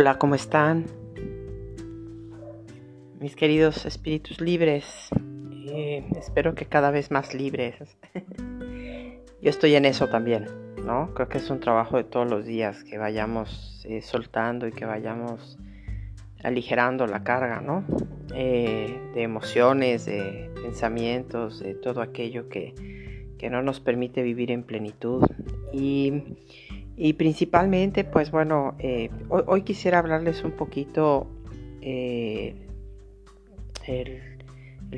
Hola, ¿cómo están? Mis queridos espíritus libres, eh, espero que cada vez más libres. Yo estoy en eso también, ¿no? Creo que es un trabajo de todos los días, que vayamos eh, soltando y que vayamos aligerando la carga, ¿no? Eh, de emociones, de pensamientos, de todo aquello que, que no nos permite vivir en plenitud. Y y principalmente, pues bueno, eh, hoy, quisiera hablarles un poquito, eh, el,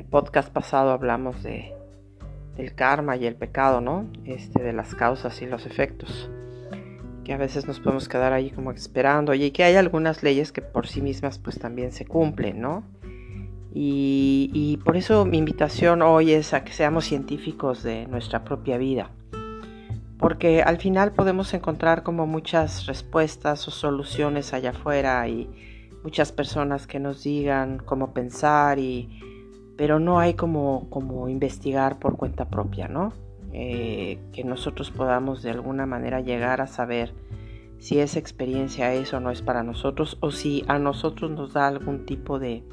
podcast pasado hablamos de, del karma y el pecado, ¿no? Este, de las causas y los efectos. Que a veces nos podemos quedar ahí como esperando. Y que hay algunas leyes que por sí mismas pues también se cumplen, ¿no? Y por eso mi invitación hoy es a que seamos científicos de nuestra propia vida porque al final podemos encontrar como muchas respuestas o soluciones allá afuera y muchas personas que nos digan cómo pensar y pero no hay como, como investigar por cuenta propia, ¿no? Eh, que nosotros podamos de alguna manera llegar a saber si esa experiencia es o no es para nosotros o si a nosotros nos da algún tipo de,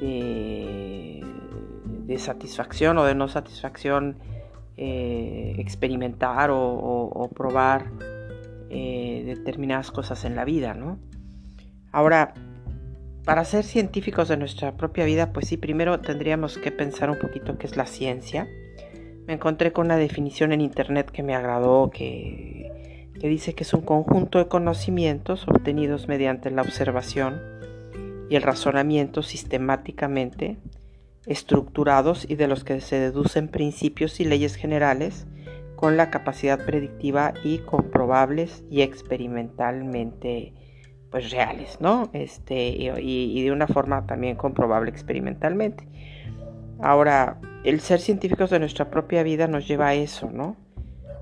de, de satisfacción o de no satisfacción eh, experimentar o, probar eh, determinadas cosas en la vida, ¿no? Ahora, para ser científicos de nuestra propia vida, pues sí, primero tendríamos que pensar un poquito qué es la ciencia. Me encontré con una definición en internet que me agradó, que, que dice que es un conjunto de conocimientos obtenidos mediante la observación y el razonamiento sistemáticamente estructurados y de los que se deducen principios y leyes generales con la capacidad predictiva y comprobables y experimentalmente pues reales, ¿no? Este, y, de una forma también comprobable experimentalmente. Ahora, el ser científicos de nuestra propia vida nos lleva a eso, ¿no?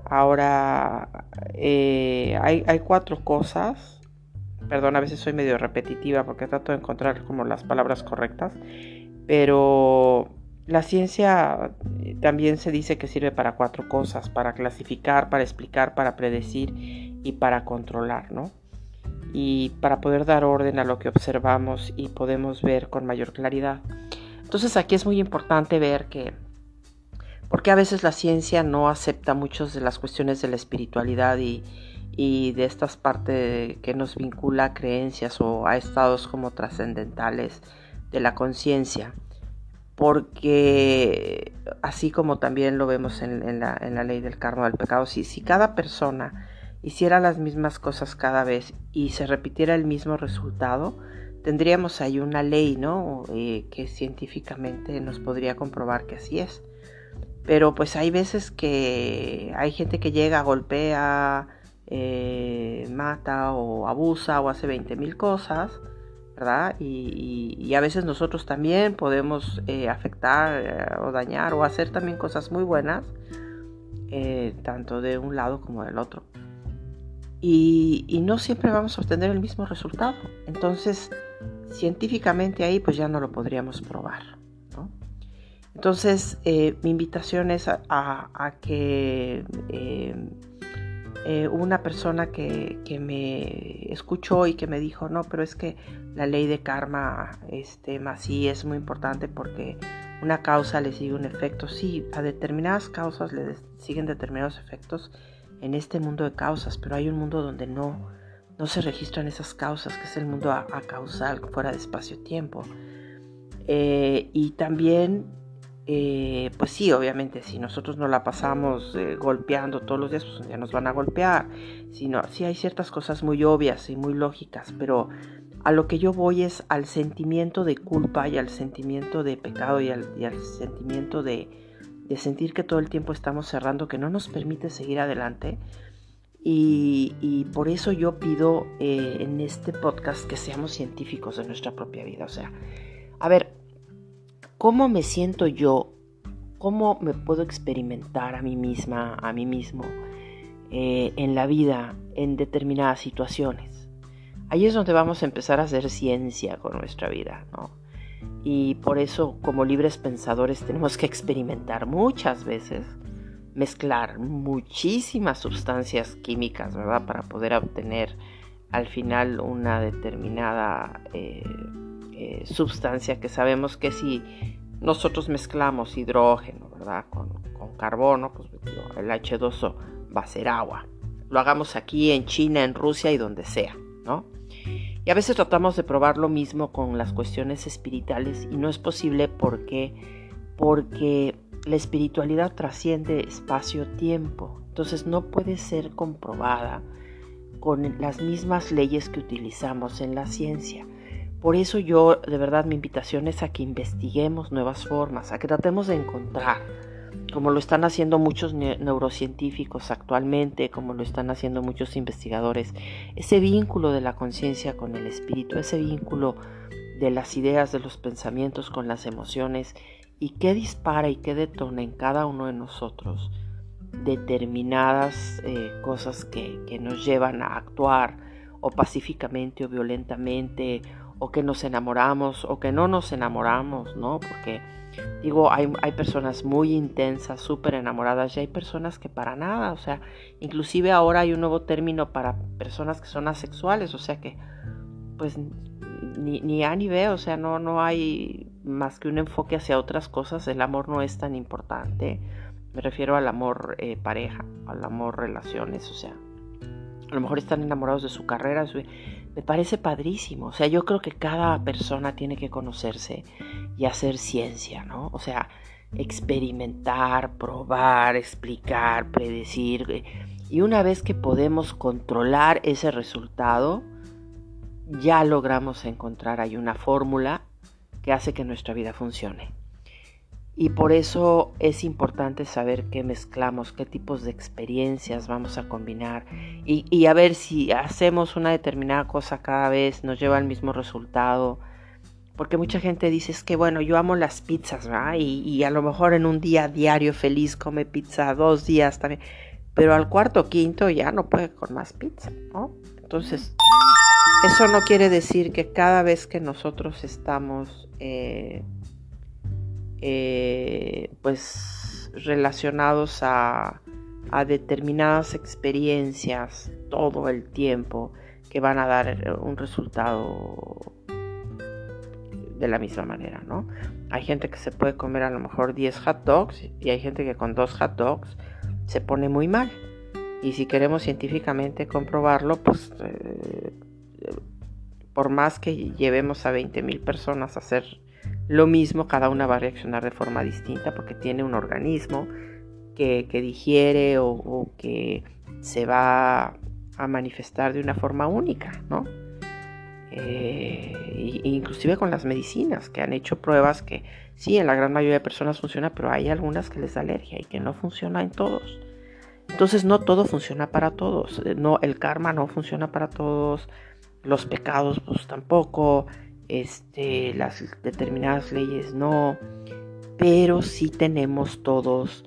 Ahora, eh, hay, hay cuatro cosas, perdón, a veces soy medio repetitiva porque trato de encontrar como las palabras correctas, pero la ciencia eh, también se dice que sirve para cuatro cosas, para clasificar, para explicar, para predecir y para controlar, ¿no? Y para poder dar orden a lo que observamos y podemos ver con mayor claridad. Entonces aquí es muy importante ver que, porque a veces la ciencia no acepta muchas de las cuestiones de la espiritualidad y, y de estas partes que nos vincula a creencias o a estados como trascendentales de la conciencia, porque así como también lo vemos en, la, ley del karma del pecado, si, si cada persona hiciera las mismas cosas cada vez y se repitiera el mismo resultado, tendríamos ahí una ley, ¿no? Eh, que científicamente nos podría comprobar que así es. Pero pues hay veces que hay gente que llega, golpea, eh, mata o abusa o hace 20 mil cosas ¿verdad? Y, a veces nosotros también podemos eh, afectar eh, o dañar o hacer también cosas muy buenas, eh, tanto de un lado como del otro. Y, no siempre vamos a obtener el mismo resultado. Entonces, científicamente ahí pues ya no lo podríamos probar. Entonces, mi invitación es a que una persona que, me escuchó y que me dijo, no, pero es que la ley de karma este, sí es muy importante porque una causa le sigue un efecto. Sí, a determinadas causas le siguen determinados efectos en este mundo de causas, pero hay un mundo donde no, no se registran esas causas, que es el mundo a, causal, fuera de espacio-tiempo. Eh, y también eh, pues sí, obviamente, si nosotros no la pasamos eh, golpeando todos los días, pues ya nos van a golpear. Si no, sí hay ciertas cosas muy obvias y muy lógicas, pero a lo que yo voy es al sentimiento de culpa y al sentimiento de pecado y al, sentimiento de, sentir que todo el tiempo estamos cerrando, que no nos permite seguir adelante. Y, por eso yo pido eh, en este podcast que seamos científicos de nuestra propia vida. O sea, a ver, ¿Cómo me siento yo? ¿Cómo me puedo experimentar a mí misma, a mí mismo, eh, en la vida, en determinadas situaciones? Ahí es donde vamos a empezar a hacer ciencia con nuestra vida, ¿no? Y por eso, como libres pensadores, tenemos que experimentar muchas veces, mezclar muchísimas sustancias químicas, ¿verdad? Para poder obtener al final una determinada eh, eh, sustancia que sabemos que si nosotros mezclamos hidrógeno, ¿verdad? Con, carbono, pues el H2O va a ser agua. Lo hagamos aquí en China, en Rusia y donde sea, ¿no? Y a veces tratamos de probar lo mismo con las cuestiones espirituales y no es posible porque, porque la espiritualidad trasciende espacio-tiempo. Entonces no puede ser comprobada con las mismas leyes que utilizamos en la ciencia. Por eso yo, de verdad, mi invitación es a que investiguemos nuevas formas, a que tratemos de encontrar, como lo están haciendo muchos neurocientíficos actualmente, como lo están haciendo muchos investigadores, ese vínculo de la conciencia con el espíritu, ese vínculo de las ideas, de los pensamientos con las emociones y qué dispara y qué detona en cada uno de nosotros determinadas eh, cosas que, que nos llevan a actuar o pacíficamente o violentamente o que nos enamoramos o que no nos enamoramos, ¿no? Porque digo, hay, hay personas muy intensas, súper enamoradas y hay personas que para nada, o sea, inclusive ahora hay un nuevo término para personas que son asexuales, o sea que pues ni, ni A ni B, o sea, no, no hay más que un enfoque hacia otras cosas, el amor no es tan importante, me refiero al amor eh, pareja, al amor relaciones, o sea, a lo mejor están enamorados de su carrera, me parece padrísimo. O sea, yo creo que cada persona tiene que conocerse y hacer ciencia, ¿no? O sea, experimentar, probar, explicar, predecir. Y una vez que podemos controlar ese resultado, ya logramos encontrar ahí una fórmula que hace que nuestra vida funcione. Y por eso es importante saber qué mezclamos, qué tipos de experiencias vamos a combinar y, a ver si hacemos una determinada cosa cada vez nos lleva al mismo resultado. Porque mucha gente dice es que bueno, yo amo las pizzas, ¿verdad? Y, y a lo mejor en un día diario feliz come pizza, dos días también. Pero al cuarto quinto ya no puede con más pizza, ¿no? Entonces, eso no quiere decir que cada vez que nosotros estamos... Eh, eh, pues relacionados a, determinadas experiencias todo el tiempo que van a dar un resultado de la misma manera, ¿no? Hay gente que se puede comer a lo mejor 10 hot dogs y hay gente que con dos hot dogs se pone muy mal. Y si queremos científicamente comprobarlo, pues eh, por más que llevemos a 20.000 personas a hacer lo mismo, cada una va a reaccionar de forma distinta porque tiene un organismo que, digiere o, que se va a manifestar de una forma única, ¿no? Eh, inclusive con las medicinas, que han hecho pruebas que sí, en la gran mayoría de personas funciona, pero hay algunas que les da alergia y que no funciona en todos. Entonces no todo funciona para todos, no, el karma no funciona para todos, los pecados pues tampoco, este, las determinadas leyes no, pero sí tenemos todos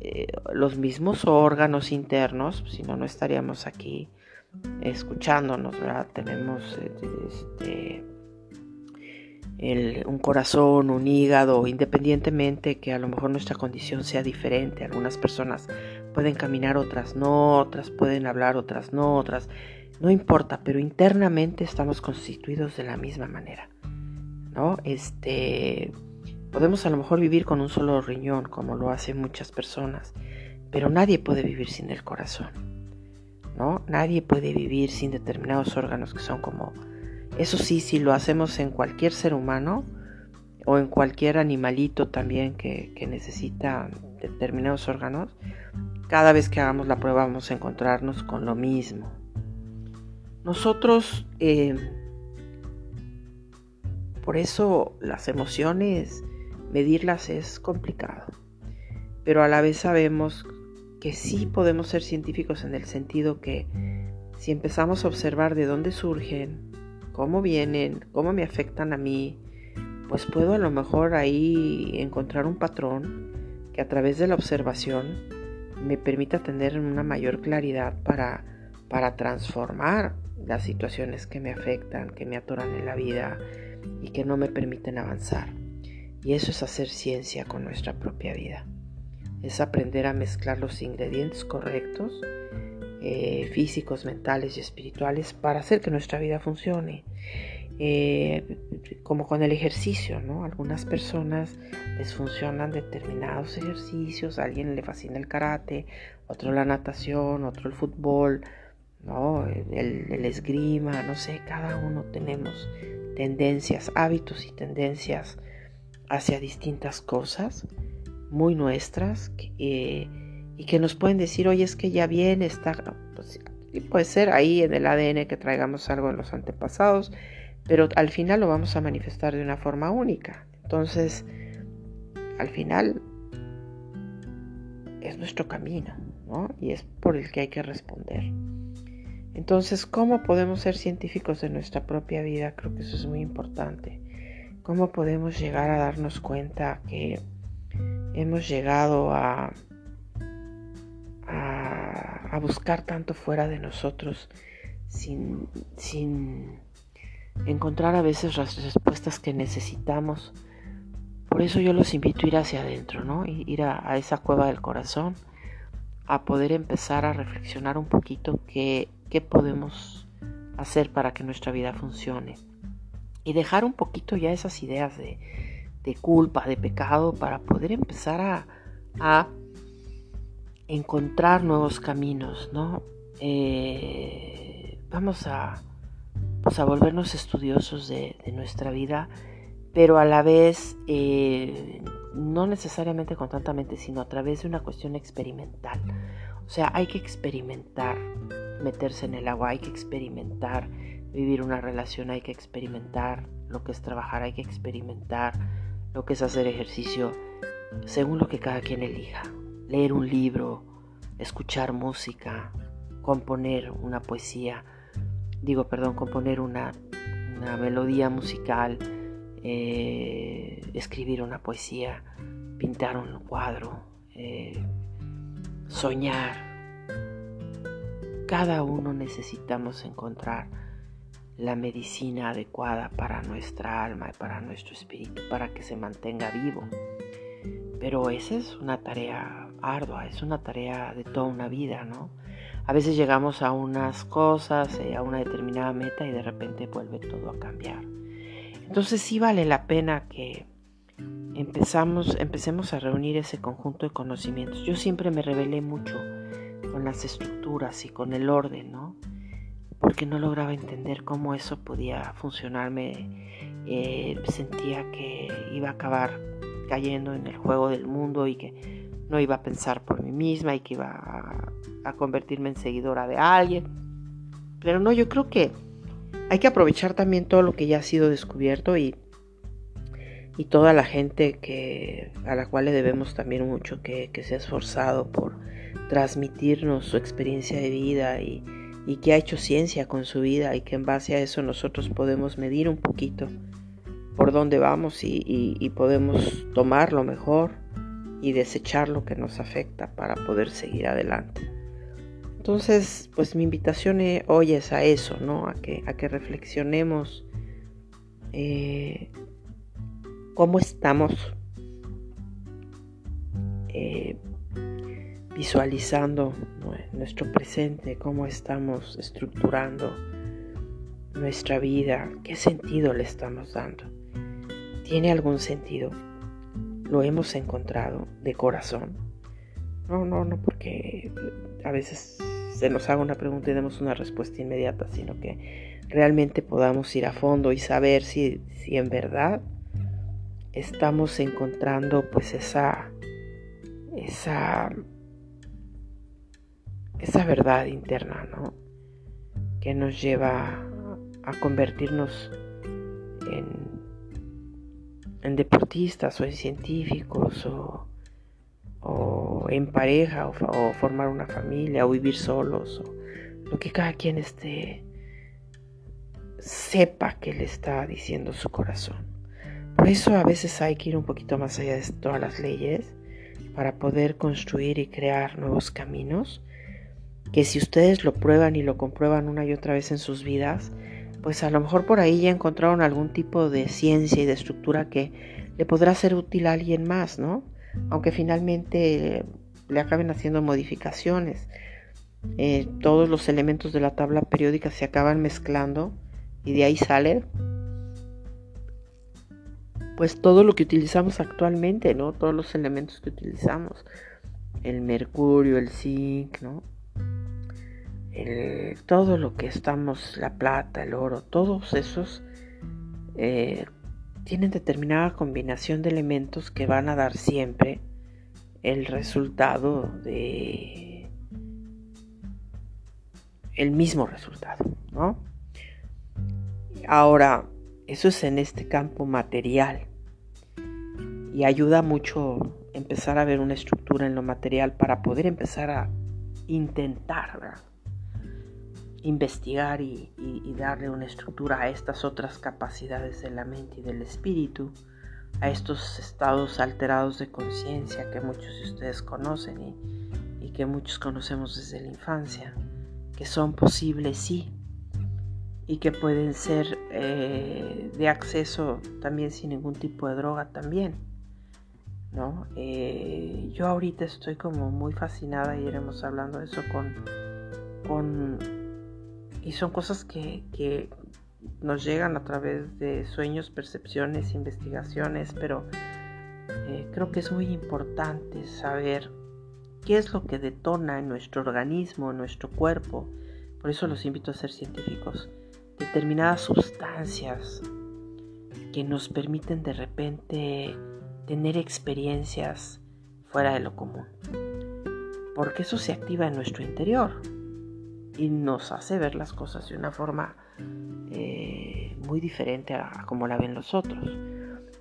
eh, los mismos órganos internos, si no, no estaríamos aquí escuchándonos, ¿verdad? Tenemos este, un corazón, un hígado, independientemente que a lo mejor nuestra condición sea diferente. Algunas personas pueden caminar, otras no, otras pueden hablar, otras no, otras no importa, pero internamente estamos constituidos de la misma manera. ¿No? Este podemos a lo mejor vivir con un solo riñón, como lo hacen muchas personas, pero nadie puede vivir sin el corazón. ¿No? Nadie puede vivir sin determinados órganos que son como eso sí, si lo hacemos en cualquier ser humano o en cualquier animalito también que, que necesita determinados órganos, cada vez que hagamos la prueba vamos a encontrarnos con lo mismo, nosotros, eh, por eso las emociones, medirlas es complicado, pero a la vez sabemos que sí podemos ser científicos en el sentido que si empezamos a observar de dónde surgen, cómo vienen, cómo me afectan a mí, pues puedo a lo mejor ahí encontrar un patrón que a través de la observación me permita tener una mayor claridad para, para transformar las situaciones que me afectan, que me atoran en la vida y que no me permiten avanzar. Y eso es hacer ciencia con nuestra propia vida. Es aprender a mezclar los ingredientes correctos eh, físicos, mentales y espirituales para hacer que nuestra vida funcione. Eh, como con el ejercicio, ¿no? Algunas personas les funcionan determinados ejercicios, a alguien le fascina el karate, otro la natación, otro el fútbol, ¿no? El, esgrima, no sé, cada uno tenemos tendencias, hábitos y tendencias hacia distintas cosas muy nuestras eh, y que nos pueden decir, oye, es que ya viene, está, pues, y puede ser ahí en el ADN que traigamos algo en los antepasados, pero al final lo vamos a manifestar de una forma única. Entonces, al final es nuestro camino, ¿no? Y es por el que hay que responder. Entonces, ¿cómo podemos ser científicos de nuestra propia vida? Creo que eso es muy importante. ¿Cómo podemos llegar a darnos cuenta que hemos llegado a, a, buscar tanto fuera de nosotros sin, sin encontrar a veces las respuestas que necesitamos. Por eso yo los invito a ir hacia adentro, ¿no? Ir a, esa cueva del corazón, a poder empezar a reflexionar un poquito qué, qué podemos hacer para que nuestra vida funcione. Y dejar un poquito ya esas ideas de, de culpa, de pecado, para poder empezar a, a encontrar nuevos caminos, ¿no? Eh, vamos a, pues, a volvernos estudiosos de, nuestra vida, pero a la vez eh, no necesariamente con tanta mente, sino a través de una cuestión experimental. O sea, hay que experimentar meterse en el agua, hay que experimentar vivir una relación, hay que experimentar lo que es trabajar, hay que experimentar lo que es hacer ejercicio, según lo que cada quien elija. Leer un libro, escuchar música, componer una poesía, digo, perdón, componer una, melodía musical, eh, escribir una poesía, pintar un cuadro, eh, soñar. Cada uno necesitamos encontrar la medicina adecuada para nuestra alma y para nuestro espíritu, para que se mantenga vivo. Pero esa es una tarea ardua, es una tarea de toda una vida, ¿no? A veces llegamos a unas cosas, eh, a una determinada meta y de repente vuelve todo a cambiar. Entonces sí vale la pena que empezamos, empecemos a reunir ese conjunto de conocimientos. Yo siempre me rebelé mucho con las estructuras y con el orden, ¿no? Porque no lograba entender cómo eso podía funcionarme. Eh, sentía que iba a acabar cayendo en el juego del mundo y que no iba a pensar por mí misma y que iba a, convertirme en seguidora de alguien. Pero no, yo creo que hay que aprovechar también todo lo que ya ha sido descubierto y, y toda la gente que, a la cual le debemos también mucho, que, se ha esforzado por transmitirnos su experiencia de vida y, que ha hecho ciencia con su vida y que en base a eso nosotros podemos medir un poquito por dónde vamos y, y podemos tomar lo mejor y desechar lo que nos afecta para poder seguir adelante. Entonces, pues mi invitación e, hoy es a eso, ¿no? A que, a que reflexionemos eh, cómo estamos eh, visualizando nuestro presente, cómo estamos estructurando nuestra vida, qué sentido le estamos dando. ¿Tiene algún sentido? lo hemos encontrado de corazón. No, no, no porque a veces se nos haga una pregunta y demos una respuesta inmediata, sino que realmente podamos ir a fondo y saber si, si en verdad estamos encontrando pues esa, esa, esa verdad interna, ¿no? Que nos lleva a convertirnos en deportistas o en científicos o, en pareja o, formar una familia o vivir solos o lo que cada quien esté sepa que le está diciendo su corazón. Por eso a veces hay que ir un poquito más allá de todas las leyes para poder construir y crear nuevos caminos que si ustedes lo prueban y lo comprueban una y otra vez en sus vidas, pues a lo mejor por ahí ya encontraron algún tipo de ciencia y de estructura que le podrá ser útil a alguien más, ¿no? Aunque finalmente le acaben haciendo modificaciones. eh, todos los elementos de la tabla periódica se acaban mezclando y de ahí sale pues todo lo que utilizamos actualmente, ¿no? Todos los elementos que utilizamos. El mercurio, el zinc, ¿no? Todo lo que estamos, la plata, el oro, todos esos eh, tienen determinada combinación de elementos que van a dar siempre el resultado de el mismo resultado, ¿no? Ahora, eso es en este campo material y ayuda mucho empezar a ver una estructura en lo material para poder empezar a intentar investigar y, darle una estructura a estas otras capacidades de la mente y del espíritu, a estos estados alterados de conciencia que muchos de ustedes conocen y, que muchos conocemos desde la infancia, que son posibles sí y que pueden ser eh, de acceso también sin ningún tipo de droga también. ¿no? Eh, yo ahorita estoy como muy fascinada y iremos hablando de eso con, con y son cosas que, nos llegan a través de sueños, percepciones, investigaciones, pero eh, creo que es muy importante saber qué es lo que detona en nuestro organismo, en nuestro cuerpo. Por eso los invito a ser científicos. Determinadas sustancias que nos permiten de repente tener experiencias fuera de lo común. Porque eso se activa en nuestro interior y nos hace ver las cosas de una forma eh, muy diferente a, como la ven los otros.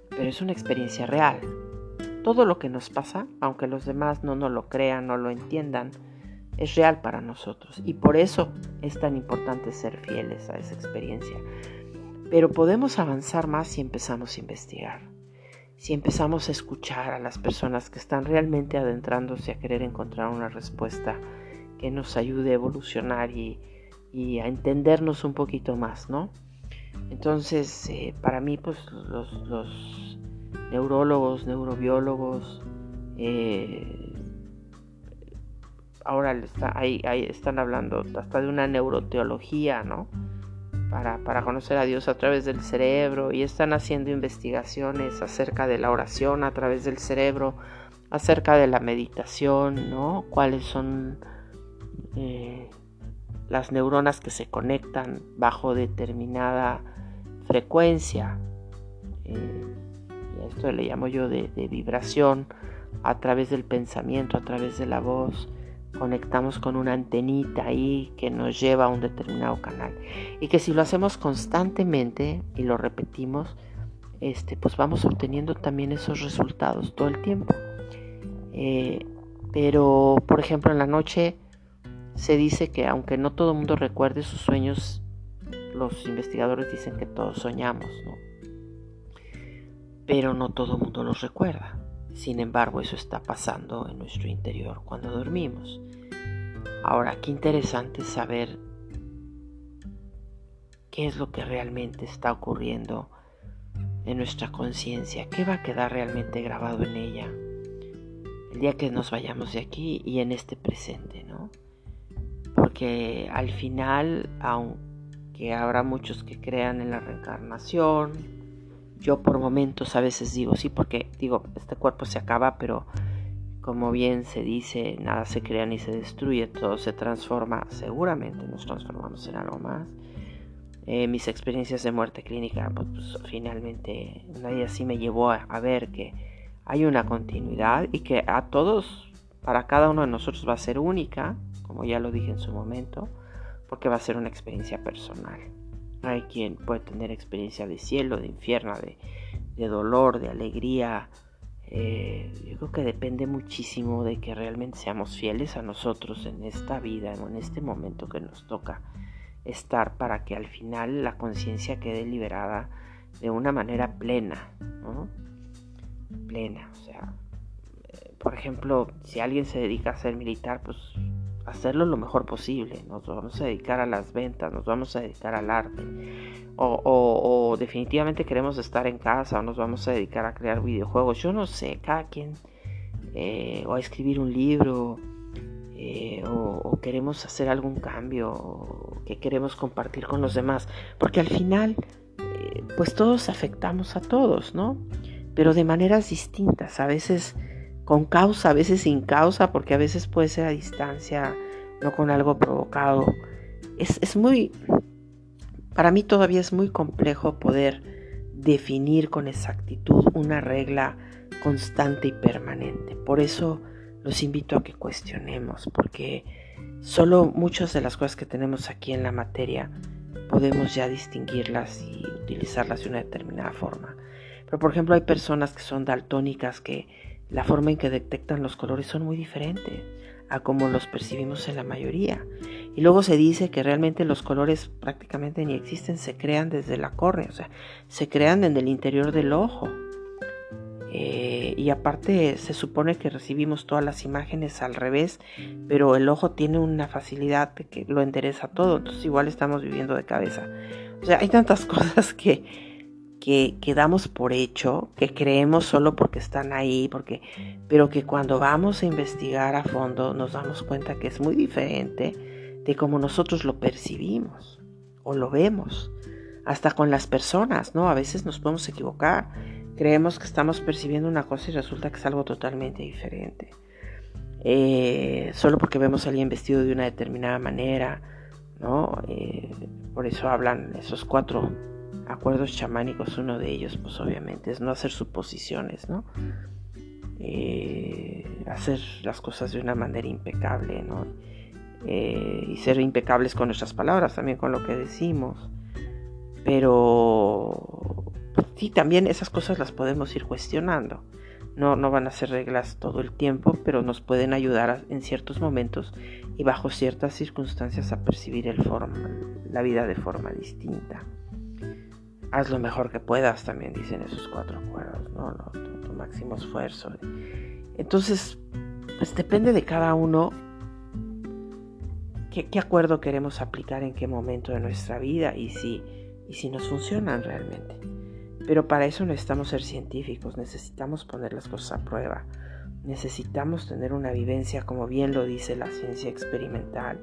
Pero es una experiencia real. Todo lo que nos pasa, aunque los demás no nos lo crean, no lo entiendan, es real para nosotros. Y por eso es tan importante ser fieles a esa experiencia. Pero podemos avanzar más si empezamos a investigar. Si empezamos a escuchar a las personas que están realmente adentrándose a querer encontrar una respuesta que nos ayude a evolucionar y, a entendernos un poquito más, ¿no? Entonces, eh, para mí, pues los, neurólogos, neurobiólogos, eh, ahora está, ahí, están hablando hasta de una neuroteología, ¿no? Para, para, conocer a Dios a través del cerebro y están haciendo investigaciones acerca de la oración a través del cerebro, acerca de la meditación, ¿no? Cuáles son eh, las neuronas que se conectan bajo determinada frecuencia. Eh, y esto le llamo yo de, vibración a través del pensamiento, a través de la voz. Conectamos con una antenita ahí que nos lleva a un determinado canal. Y que si lo hacemos constantemente y lo repetimos, este, pues vamos obteniendo también esos resultados todo el tiempo. Eh, pero, por ejemplo, en la noche se dice que aunque no todo el mundo recuerde sus sueños, los investigadores dicen que todos soñamos, ¿no? Pero no todo el mundo los recuerda. Sin embargo, eso está pasando en nuestro interior cuando dormimos. Ahora, qué interesante saber qué es lo que realmente está ocurriendo en nuestra conciencia, qué va a quedar realmente grabado en ella el día que nos vayamos de aquí y en este presente, ¿no? Porque al final, aunque habrá muchos que crean en la reencarnación, yo por momentos a veces digo sí, porque digo, este cuerpo se acaba, pero como bien se dice, nada se crea ni se destruye, todo se transforma, seguramente nos transformamos en algo más. Eh, mis experiencias de muerte clínica, pues, pues finalmente nadie así me llevó a, a ver que hay una continuidad y que a todos, para cada uno de nosotros va a ser única, como ya lo dije en su momento, porque va a ser una experiencia personal. Hay quien puede tener experiencia de cielo, de infierno, de, dolor, de alegría. Eh, yo creo que depende muchísimo de que realmente seamos fieles a nosotros en esta vida, en este momento que nos toca estar para que al final la conciencia quede liberada de una manera plena, Plena, o sea, eh, por ejemplo, si alguien se dedica a ser militar, pues hacerlo lo mejor posible. Nos vamos a dedicar a las ventas, nos vamos a dedicar al arte. O, definitivamente queremos estar en casa o nos vamos a dedicar a crear videojuegos. Yo no sé, cada quien. Eh, o a escribir un libro. eh, o, queremos hacer algún cambio que queremos compartir con los demás, porque al final eh, pues todos afectamos a todos, ¿no? Pero de maneras distintas, a veces con causa, a veces sin causa, porque a veces puede ser a distancia, no con algo provocado. Es, es muy, para mí todavía es muy complejo poder definir con exactitud una regla constante y permanente. Por eso los invito a que cuestionemos, porque solo muchas de las cosas que tenemos aquí en la materia podemos ya distinguirlas y utilizarlas de una determinada forma. Pero por ejemplo hay personas que son daltónicas que la forma en que detectan los colores son muy diferentes a como los percibimos en la mayoría. Y luego se dice que realmente los colores prácticamente ni existen, se crean desde la córnea, o sea, se crean en el interior del ojo. Eh, y aparte se supone que recibimos todas las imágenes al revés, pero el ojo tiene una facilidad que lo endereza todo, entonces igual estamos viviendo de cabeza. O sea, hay tantas cosas que, que, damos por hecho, que creemos solo porque están ahí, porque, pero que cuando vamos a investigar a fondo nos damos cuenta que es muy diferente de cómo nosotros lo percibimos o lo vemos. Hasta con las personas, ¿no? A veces nos podemos equivocar. Creemos que estamos percibiendo una cosa y resulta que es algo totalmente diferente. Eh, solo porque vemos a alguien vestido de una determinada manera, ¿no? Eh, por eso hablan esos cuatro acuerdos chamánicos, uno de ellos, pues obviamente, es no hacer suposiciones, ¿no? Eh, hacer las cosas de una manera impecable, ¿no? Eh, y ser impecables con nuestras palabras, también con lo que decimos. Pero sí, también esas cosas las podemos ir cuestionando. No, no van a ser reglas todo el tiempo, pero nos pueden ayudar en ciertos momentos y bajo ciertas circunstancias a percibir el forma, la vida de forma distinta haz lo mejor que puedas, también dicen esos cuatro acuerdos, ¿no? tu, máximo esfuerzo. Entonces, pues depende de cada uno qué, acuerdo queremos aplicar en qué momento de nuestra vida y si, y si nos funcionan realmente. Pero para eso necesitamos ser científicos, necesitamos poner las cosas a prueba, necesitamos tener una vivencia, como bien lo dice la ciencia experimental,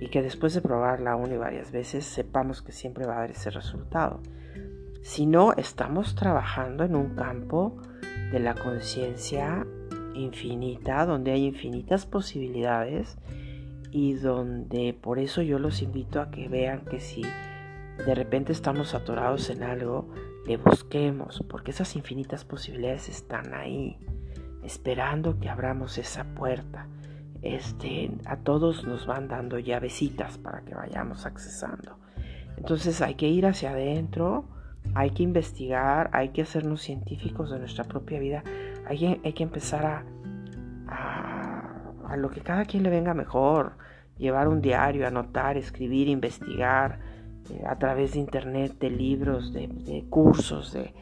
y que después de probarla una y varias veces sepamos que siempre va a dar ese resultado sino estamos trabajando en un campo de la conciencia infinita, donde hay infinitas posibilidades y donde por eso yo los invito a que vean que si de repente estamos atorados en algo, le busquemos, porque esas infinitas posibilidades están ahí, esperando que abramos esa puerta. Este, a todos nos van dando llavecitas para que vayamos accesando. Entonces hay que ir hacia adentro, hay que investigar, hay que hacernos científicos de nuestra propia vida, hay, que empezar a, a, lo que cada quien le venga mejor, llevar un diario, anotar, escribir, investigar eh, a través de internet, de libros, de, cursos, de,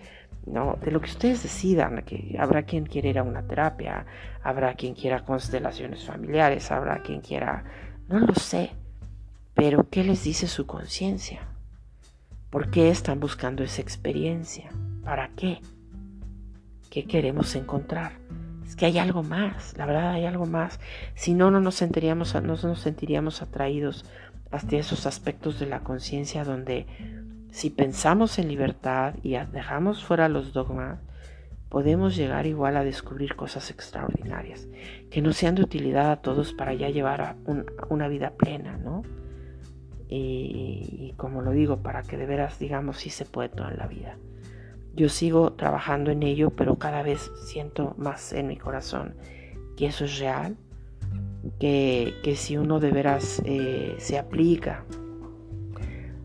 ¿no? de lo que ustedes decidan, que habrá quien quiera ir a una terapia, habrá quien quiera constelaciones familiares, habrá quien quiera, no lo sé, pero ¿qué les dice su conciencia? ¿Por qué están buscando esa experiencia? ¿Para qué? ¿Qué queremos encontrar? Es que hay algo más, la verdad hay algo más. Si no, no nos sentiríamos, no nos sentiríamos atraídos hasta esos aspectos de la conciencia donde si pensamos en libertad y dejamos fuera los dogmas, podemos llegar igual a descubrir cosas extraordinarias, que no sean de utilidad a todos para ya llevar una vida plena, ¿no? Y, como lo digo, para que de veras digamos si se puede todo en la vida. Yo sigo trabajando en ello, pero cada vez siento más en mi corazón que eso es real, que, si uno de veras eh, se aplica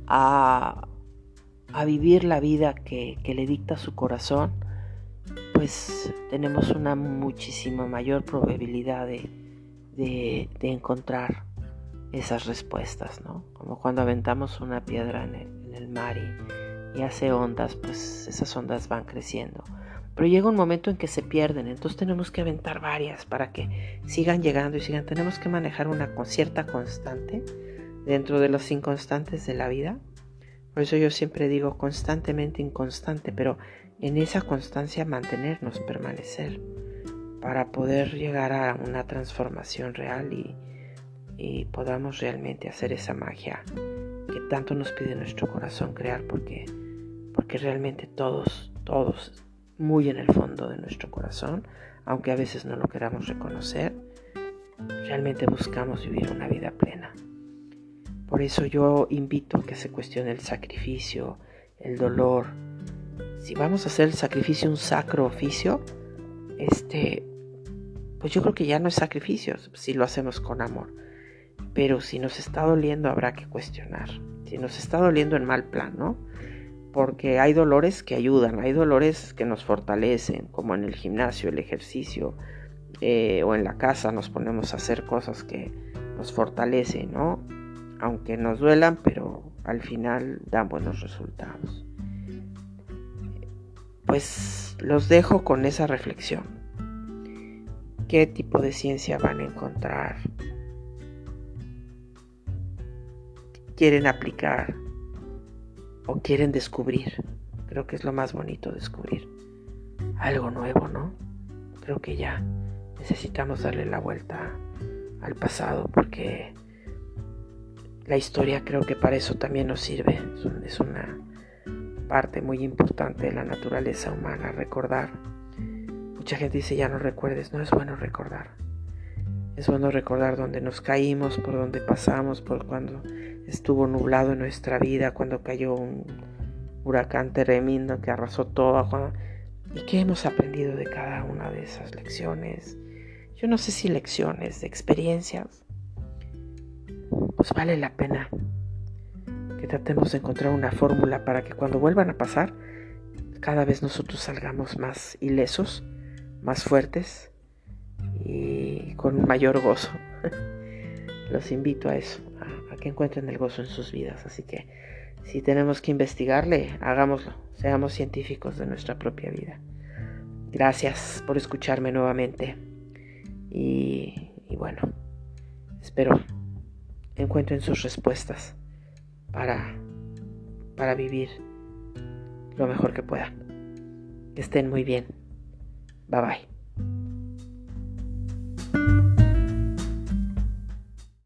a, vivir la vida que, le dicta su corazón, pues tenemos una muchísima mayor probabilidad de, de encontrar esas respuestas, ¿no? Como cuando aventamos una piedra en el, mar y, hace ondas, pues esas ondas van creciendo. Pero llega un momento en que se pierden, entonces tenemos que aventar varias para que sigan llegando y sigan. Tenemos que manejar una cierta constante dentro de los inconstantes de la vida. Por eso yo siempre digo constantemente inconstante, pero en esa constancia mantenernos, permanecer para poder llegar a una transformación real y, y podamos realmente hacer esa magia que tanto nos pide nuestro corazón crear porque, porque realmente todos, todos, muy en el fondo de nuestro corazón, aunque a veces no lo queramos reconocer, realmente buscamos vivir una vida plena. Por eso yo invito a que se cuestione el sacrificio, el dolor. Si vamos a hacer el sacrificio un sacro oficio, este, pues yo creo que ya no es sacrificio si lo hacemos con amor. Pero si nos está doliendo habrá que cuestionar. Si nos está doliendo en mal plan, ¿no? Porque hay dolores que ayudan, hay dolores que nos fortalecen, como en el gimnasio, el ejercicio, eh, o en la casa nos ponemos a hacer cosas que nos fortalecen, ¿no? Aunque nos duelan, pero al final dan buenos resultados. Pues los dejo con esa reflexión. ¿Qué tipo de ciencia van a encontrar? ¿Quieren aplicar? ¿O quieren descubrir? Creo que es lo más bonito descubrir. Algo nuevo, ¿no? Creo que ya necesitamos darle la vuelta al pasado porque la historia creo que para eso también nos sirve. Es una parte muy importante de la naturaleza humana, recordar. Mucha gente dice ya no recuerdes, no es bueno recordar. Es bueno recordar dónde nos caímos, por dónde pasamos, por cuando estuvo nublado en nuestra vida, cuando cayó un huracán tremendo que arrasó todo. ¿Y qué hemos aprendido de cada una de esas lecciones? Yo no sé si lecciones, de experiencias pues vale la pena que tratemos de encontrar una fórmula para que cuando vuelvan a pasar, cada vez nosotros salgamos más ilesos, más fuertes y con mayor gozo. Los invito a eso, a, que encuentren el gozo en sus vidas. Así que si tenemos que investigarle, hagámoslo. Seamos científicos de nuestra propia vida. Gracias por escucharme nuevamente. Y, bueno, espero encuentren sus respuestas para, para vivir lo mejor que puedan. Que estén muy bien. Bye bye.